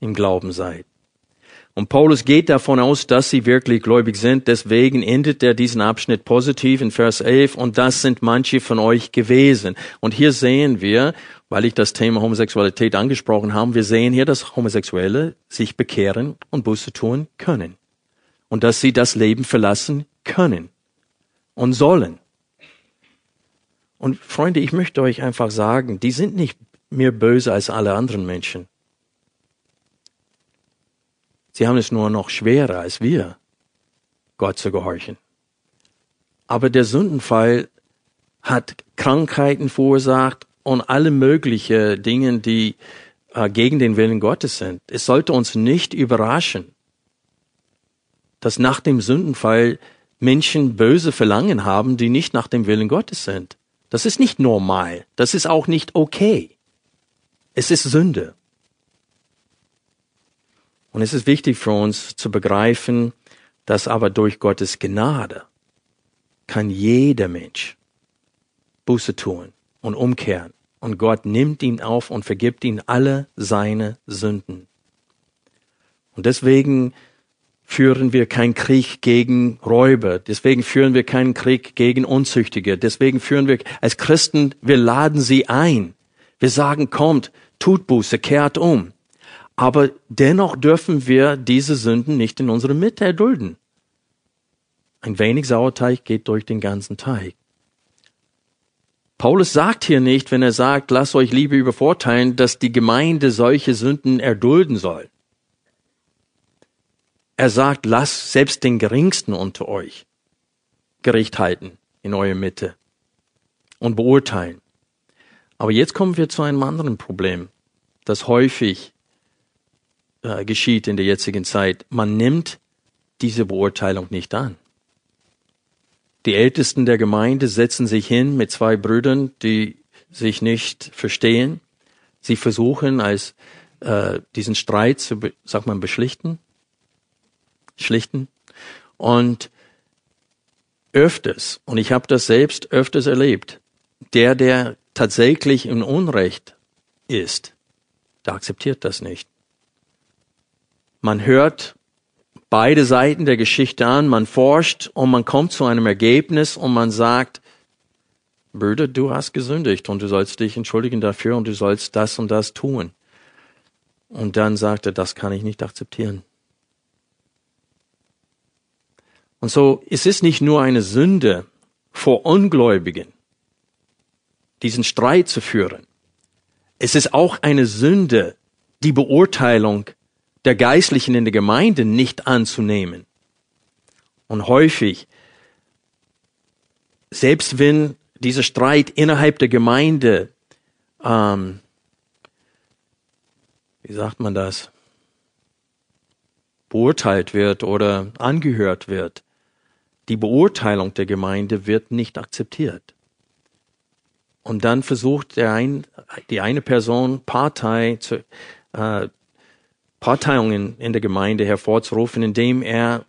im Glauben seid. Und Paulus geht davon aus, dass sie wirklich gläubig sind. Deswegen endet er diesen Abschnitt positiv in Vers 11. Und das sind manche von euch gewesen. Und hier sehen wir, weil ich das Thema Homosexualität angesprochen habe, wir sehen hier, dass Homosexuelle sich bekehren und Buße tun können. Und dass sie das Leben verlassen können und sollen. Und Freunde, ich möchte euch einfach sagen, die sind nicht mehr böse als alle anderen Menschen. Sie haben es nur noch schwerer als wir, Gott zu gehorchen. Aber der Sündenfall hat Krankheiten verursacht und alle möglichen Dinge, die äh, gegen den Willen Gottes sind. Es sollte uns nicht überraschen, dass nach dem Sündenfall Menschen böse Verlangen haben, die nicht nach dem Willen Gottes sind. Das ist nicht normal. Das ist auch nicht okay. Es ist Sünde. Und es ist wichtig für uns zu begreifen, dass aber durch Gottes Gnade kann jeder Mensch Buße tun und umkehren. Und Gott nimmt ihn auf und vergibt ihm alle seine Sünden. Und deswegen führen wir keinen Krieg gegen Räuber, deswegen führen wir keinen Krieg gegen Unzüchtige, deswegen führen wir als Christen, wir laden sie ein. Wir sagen, kommt, tut Buße, kehrt um. Aber dennoch dürfen wir diese Sünden nicht in unserer Mitte erdulden. Ein wenig Sauerteig geht durch den ganzen Teig. Paulus sagt hier nicht, wenn er sagt, lasst euch Liebe übervorteilen, dass die Gemeinde solche Sünden erdulden soll. Er sagt, lasst selbst den Geringsten unter euch Gericht halten in eurer Mitte und beurteilen. Aber jetzt kommen wir zu einem anderen Problem, das häufig äh, geschieht in der jetzigen Zeit. Man nimmt diese Beurteilung nicht an. Die Ältesten der Gemeinde setzen sich hin mit zwei Brüdern, die sich nicht verstehen. Sie versuchen, als äh, diesen Streit zu, sag mal, beschlichten schlichten. Und öfters, und ich habe das selbst öfters erlebt, der, der tatsächlich im Unrecht ist, der akzeptiert das nicht. Man hört beide Seiten der Geschichte an, man forscht und man kommt zu einem Ergebnis und man sagt, Brüder, du hast gesündigt und du sollst dich entschuldigen dafür und du sollst das und das tun. Und dann sagt er, das kann ich nicht akzeptieren. Und so, es ist nicht nur eine Sünde vor Ungläubigen, diesen Streit zu führen. Es ist auch eine Sünde, die Beurteilung der Geistlichen in der Gemeinde nicht anzunehmen. Und häufig, selbst wenn dieser Streit innerhalb der Gemeinde, ähm, wie sagt man das, beurteilt wird oder angehört wird, die Beurteilung der Gemeinde wird nicht akzeptiert. Und dann versucht der ein, die eine Person Partei zu, äh, Parteiungen in der Gemeinde hervorzurufen, indem er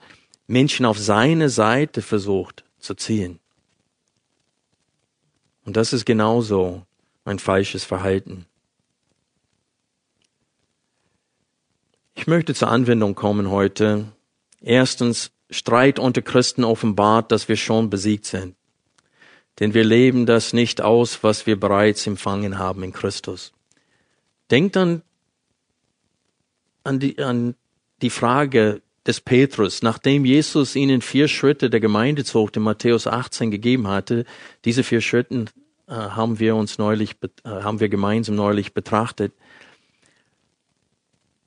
Menschen auf seine Seite versucht zu ziehen. Und das ist genauso ein falsches Verhalten. Ich möchte zur Anwendung kommen heute. Erstens, Streit unter Christen offenbart, dass wir schon besiegt sind. Denn wir leben das nicht aus, was wir bereits empfangen haben in Christus. Denkt an, an, die, an die Frage des Petrus, nachdem Jesus ihnen vier Schritte der Gemeindezucht in Matthäus 18 gegeben hatte. Diese vier Schritte äh, haben wir uns neulich, äh, haben wir gemeinsam neulich betrachtet.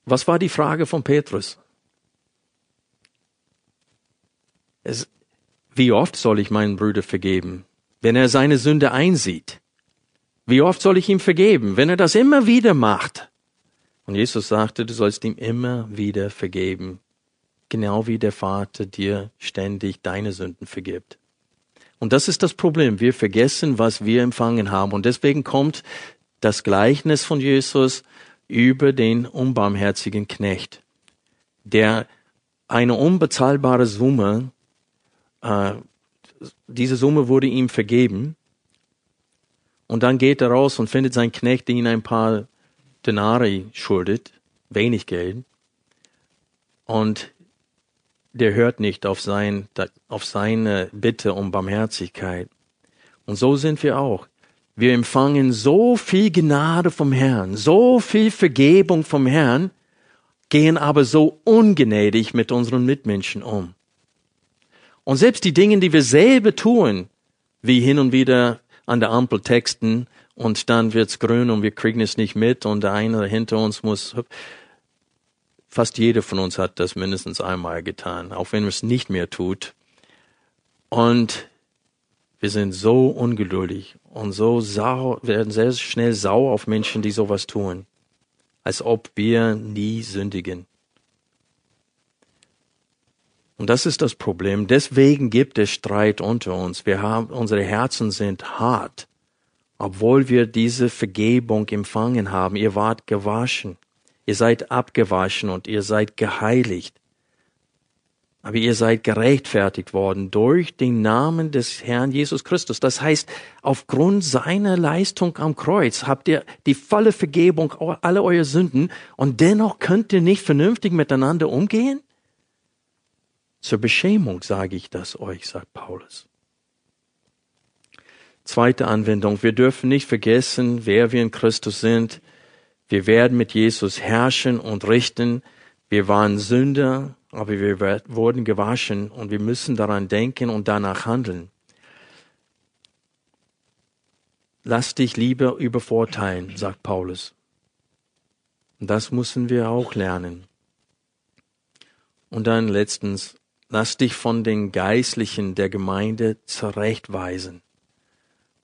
Was war die Frage von Petrus? Es, wie oft soll ich meinen Bruder vergeben, wenn er seine Sünde einsieht? Wie oft soll ich ihm vergeben, wenn er das immer wieder macht? Und Jesus sagte, du sollst ihm immer wieder vergeben, genau wie der Vater dir ständig deine Sünden vergibt. Und das ist das Problem. Wir vergessen, was wir empfangen haben. Und deswegen kommt das Gleichnis von Jesus über den unbarmherzigen Knecht, der eine unbezahlbare Summe äh, diese Summe wurde ihm vergeben. Und dann geht er raus und findet seinen Knecht, der ihn ein paar Denari schuldet, wenig Geld. Und der hört nicht auf, sein, auf seine Bitte um Barmherzigkeit. Und so sind wir auch. Wir empfangen so viel Gnade vom Herrn, so viel Vergebung vom Herrn, gehen aber so ungnädig mit unseren Mitmenschen um. Und selbst die Dinge, die wir selber tun, wie hin und wieder an der Ampel texten und dann wird's grün und wir kriegen es nicht mit und der eine hinter uns muss, fast jeder von uns hat das mindestens einmal getan, auch wenn es nicht mehr tut. Und wir sind so ungeduldig und so sauer, werden sehr schnell sauer auf Menschen, die sowas tun, als ob wir nie sündigen. Und das ist das Problem. Deswegen gibt es Streit unter uns. Wir haben, unsere Herzen sind hart, obwohl wir diese Vergebung empfangen haben. Ihr wart gewaschen. Ihr seid abgewaschen und ihr seid geheiligt. Aber ihr seid gerechtfertigt worden durch den Namen des Herrn Jesus Christus. Das heißt, aufgrund seiner Leistung am Kreuz habt ihr die volle Vergebung aller eurer Sünden und dennoch könnt ihr nicht vernünftig miteinander umgehen? Zur Beschämung sage ich das euch, sagt Paulus. Zweite Anwendung. Wir dürfen nicht vergessen, wer wir in Christus sind. Wir werden mit Jesus herrschen und richten. Wir waren Sünder, aber wir wurden gewaschen und wir müssen daran denken und danach handeln. Lass dich lieber übervorteilen, sagt Paulus. Und das müssen wir auch lernen. Und dann letztens, Lass dich von den Geistlichen der Gemeinde zurechtweisen.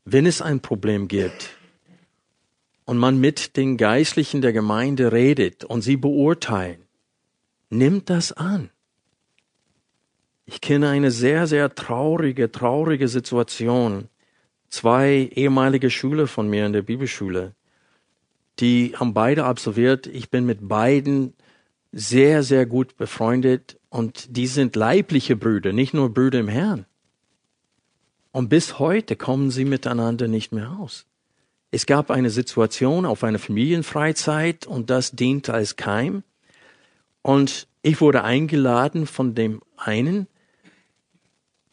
Wenn es ein Problem gibt und man mit den Geistlichen der Gemeinde redet und sie beurteilen, nimmt das an. Ich kenne eine sehr, sehr traurige, traurige Situation. Zwei ehemalige Schüler von mir in der Bibelschule, die haben beide absolviert. Ich bin mit beiden sehr, sehr gut befreundet und die sind leibliche Brüder, nicht nur Brüder im Herrn. Und bis heute kommen sie miteinander nicht mehr aus. es gab eine Situation auf einer Familienfreizeit und das diente als Keim. Und ich wurde eingeladen von dem einen,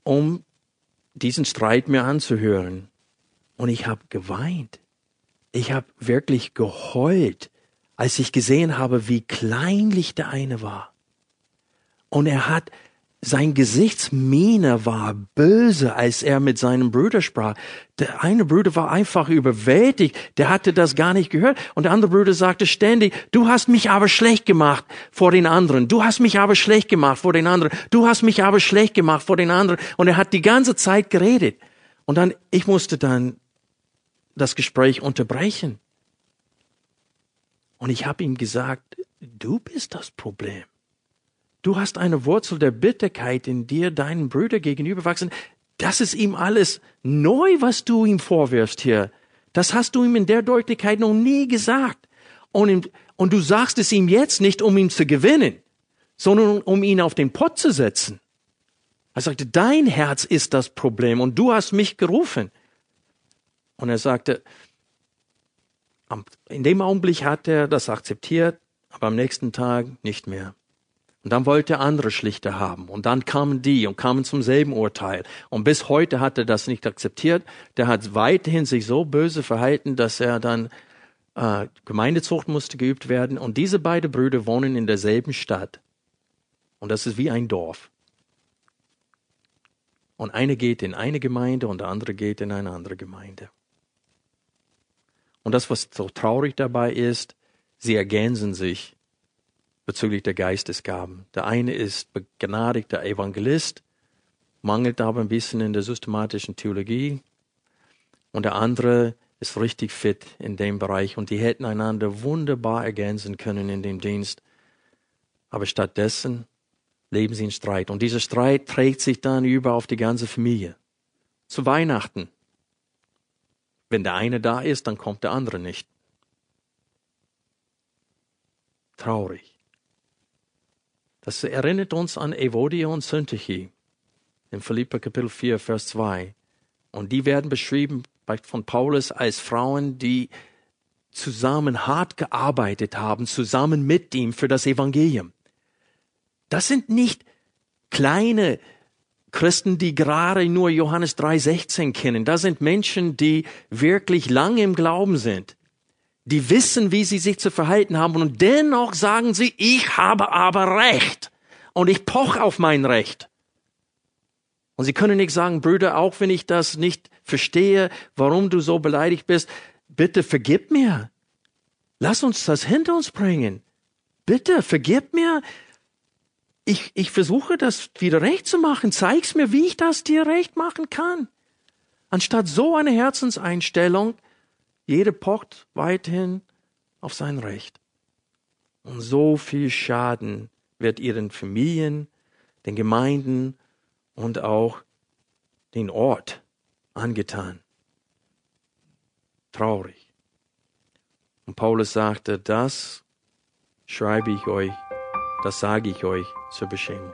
um diesen Streit mir anzuhören. Und ich habe geweint. Ich habe wirklich geheult, als ich gesehen habe, wie kleinlich der eine war. Und er hat sein Gesichtsmiene war böse, als er mit seinem Bruder sprach. Der eine Bruder war einfach überwältigt, der hatte das gar nicht gehört. Und der andere Bruder sagte ständig, du hast mich aber schlecht gemacht vor den anderen, du hast mich aber schlecht gemacht vor den anderen, du hast mich aber schlecht gemacht vor den anderen. Und er hat die ganze Zeit geredet. Und dann, ich musste dann das Gespräch unterbrechen. Und ich habe ihm gesagt, du bist das Problem. Du hast eine Wurzel der Bitterkeit in dir deinen Brüder gegenüber wachsen. Das ist ihm alles neu, was du ihm vorwirfst hier. Das hast du ihm in der Deutlichkeit noch nie gesagt. Und, ihm, und du sagst es ihm jetzt nicht, um ihn zu gewinnen, sondern um ihn auf den Pott zu setzen. Er sagte, dein Herz ist das Problem und du hast mich gerufen. Und er sagte, in dem Augenblick hat er das akzeptiert, aber am nächsten Tag nicht mehr. Und dann wollte er andere Schlichter haben. Und dann kamen die und kamen zum selben Urteil. Und bis heute hat er das nicht akzeptiert. Der hat weiterhin sich so böse verhalten, dass er dann äh, Gemeindezucht musste geübt werden. Und diese beiden Brüder wohnen in derselben Stadt. Und das ist wie ein Dorf. Und eine geht in eine Gemeinde und der andere geht in eine andere Gemeinde. Und das, was so traurig dabei ist, sie ergänzen sich bezüglich der Geistesgaben. Der eine ist begnadigter Evangelist, mangelt aber ein bisschen in der systematischen Theologie. Und der andere ist richtig fit in dem Bereich und die hätten einander wunderbar ergänzen können in dem Dienst. Aber stattdessen leben sie in Streit. Und dieser Streit trägt sich dann über auf die ganze Familie. Zu Weihnachten. Wenn der eine da ist, dann kommt der andere nicht. Traurig. Das erinnert uns an Evodia und Syntyche in Philippa Kapitel 4, Vers 2. Und die werden beschrieben von Paulus als Frauen, die zusammen hart gearbeitet haben, zusammen mit ihm für das Evangelium. Das sind nicht kleine Christen, die gerade nur Johannes 3,16 kennen. Das sind Menschen, die wirklich lange im Glauben sind die wissen, wie sie sich zu verhalten haben und dennoch sagen sie, ich habe aber Recht und ich poch auf mein Recht. Und sie können nicht sagen, Brüder, auch wenn ich das nicht verstehe, warum du so beleidigt bist, bitte vergib mir. Lass uns das hinter uns bringen. Bitte vergib mir. Ich, ich versuche das wieder recht zu machen. Zeig's mir, wie ich das dir recht machen kann. Anstatt so eine Herzenseinstellung jeder pocht weiterhin auf sein Recht. Und so viel Schaden wird ihren Familien, den Gemeinden und auch den Ort angetan. Traurig. Und Paulus sagte, das schreibe ich euch, das sage ich euch zur Beschämung.